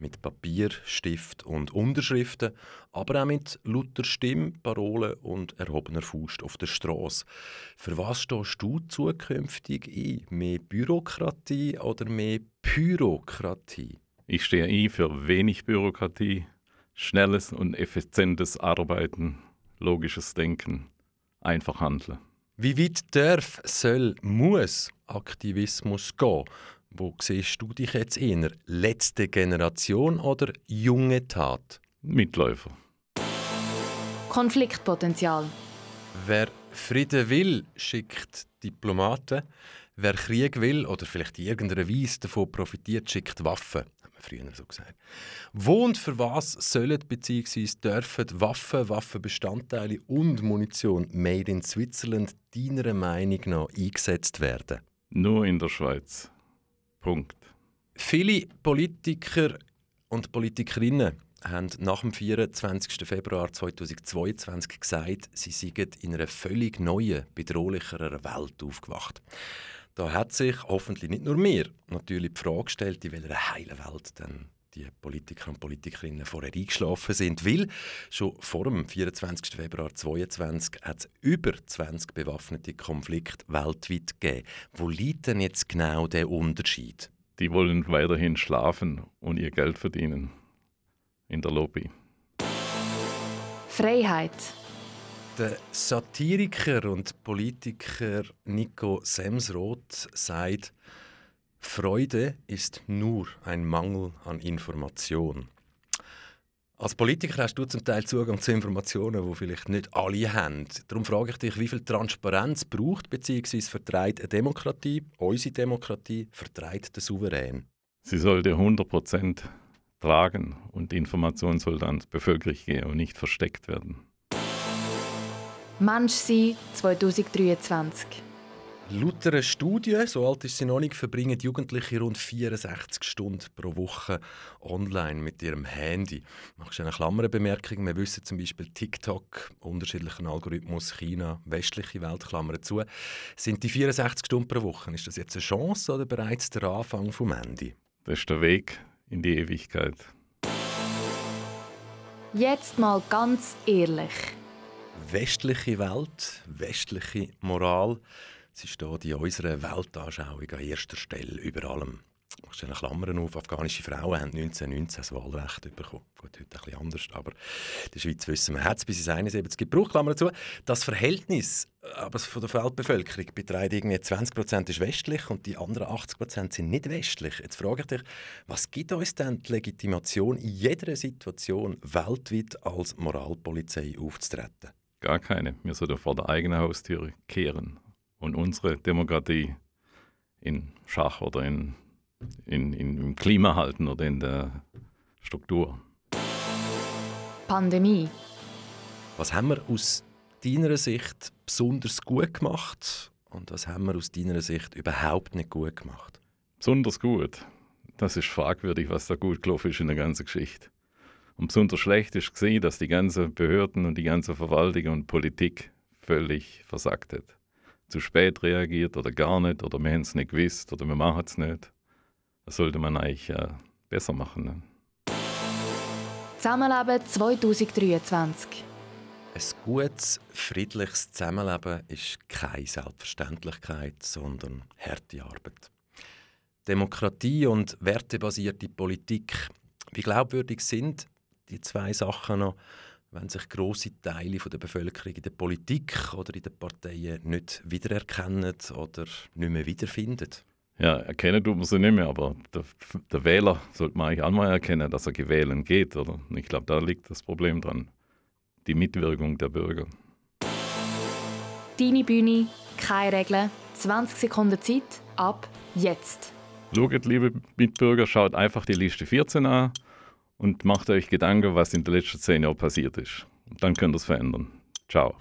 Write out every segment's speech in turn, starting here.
Mit Papier, Stift und Unterschriften, aber auch mit lauter Stimme, Parolen und erhobener Faust auf der Straße. Für was stehst du zukünftig ein? Mehr Bürokratie oder mehr Pyrokratie? Ich stehe ein für wenig Bürokratie, schnelles und effizientes Arbeiten, logisches Denken, einfach handeln. Wie weit darf, soll, muss Aktivismus gehen? Wo siehst du dich jetzt eher? Letzte Generation oder junge Tat? Mitläufer. Konfliktpotenzial. Wer Frieden will, schickt Diplomaten. Wer Krieg will oder vielleicht in irgendeiner Weise davon profitiert, schickt Waffen. Haben wir früher so gesagt. Wo und für was sollen bzw. dürfen Waffen, Waffenbestandteile und Munition made in Switzerland deiner Meinung nach eingesetzt werden? Nur in der Schweiz. Punkt. Viele Politiker und Politikerinnen haben nach dem 24. Februar 2022 gesagt, sie seien in einer völlig neuen, bedrohlicheren Welt aufgewacht. Da hat sich hoffentlich nicht nur mir natürlich die Frage gestellt, in welcher heilen Welt denn die Politiker und Politikerinnen vorher eingeschlafen sind. Weil schon vor dem 24. Februar 2022 hat es über 20 bewaffnete Konflikte weltweit gegeben. Wo liegt denn jetzt genau der Unterschied? Die wollen weiterhin schlafen und ihr Geld verdienen. In der Lobby. Freiheit. Der Satiriker und Politiker Nico Semsroth sagt, Freude ist nur ein Mangel an Information. Als Politiker hast du zum Teil Zugang zu Informationen, die vielleicht nicht alle haben. Darum frage ich dich, wie viel Transparenz braucht bzw. vertreibt eine Demokratie, unsere Demokratie, vertreibt der Souverän? Sie sollte 100% tragen und die Information soll dann der Bevölkerung gehen und nicht versteckt werden. Mensch sein 2023. Laut einer Studie, so alt ist sie noch nicht, verbringen Jugendliche rund 64 Stunden pro Woche online mit ihrem Handy. Machst du eine Klammerbemerkung? Wir wissen zum Beispiel TikTok, unterschiedlichen Algorithmus, China, westliche Welt, Klammern zu. Sind die 64 Stunden pro Woche, ist das jetzt eine Chance oder bereits der Anfang vom Handy? Das ist der Weg in die Ewigkeit. Jetzt mal ganz ehrlich. Westliche Welt, westliche Moral, sie steht in unserer Weltanschauung an erster Stelle über allem. Ich mache eine Klammern auf. Afghanische Frauen haben 1919 das Wahlrecht bekommen. Gut, heute ein bisschen anders, aber in der Schweiz wissen wir, hat es bis ins 71 gebraucht, Klammer dazu. Das Verhältnis aber von der Weltbevölkerung beträgt irgendwie 20 ist westlich und die anderen 80% sind nicht westlich. Jetzt frage ich dich, was gibt uns denn die Legitimation, in jeder Situation weltweit als Moralpolizei aufzutreten? Gar keine. Wir sollten vor der eigenen Haustür kehren und unsere Demokratie in Schach oder in, in, in, im Klima halten oder in der Struktur. Pandemie. Was haben wir aus deiner Sicht besonders gut gemacht und was haben wir aus deiner Sicht überhaupt nicht gut gemacht? Besonders gut. Das ist fragwürdig, was da gut gelaufen ist in der ganzen Geschichte. Und besonders schlecht ist gesehen, dass die ganzen Behörden und die ganze Verwaltung und Politik völlig versagt hat. Zu spät reagiert oder gar nicht oder wir haben es nicht gewusst oder wir machen es nicht. Das sollte man eigentlich äh, besser machen. Ne? Zusammenleben 2023. Ein gutes, friedliches Zusammenleben ist keine Selbstverständlichkeit, sondern harte Arbeit. Demokratie und wertebasierte Politik, wie glaubwürdig sind die zwei Sachen noch, wenn sich große Teile der Bevölkerung in der Politik oder in den Parteien nicht wiedererkennen oder nicht mehr wiederfinden? Ja, erkennen tut man sie nicht mehr, aber der, der Wähler sollte man eigentlich auch mal erkennen, dass er gewählen geht. Oder? Ich glaube, da liegt das Problem dran. Die Mitwirkung der Bürger. Deine Bühne, keine Regeln, 20 Sekunden Zeit, ab jetzt. Schaut, liebe Mitbürger, schaut einfach die Liste 14 an und macht euch Gedanken, was in den letzten zehn Jahren passiert ist. Und dann könnt ihr es verändern. Ciao.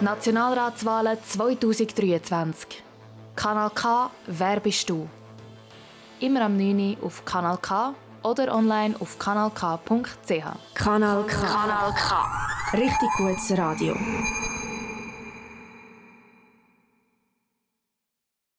Nationalratswahlen 2023. Kanal K, wer bist du? Immer am 9. Uhr auf Kanal K oder online auf kanalk.ch. Kanal K. Kanal K. Richtig gutes Radio.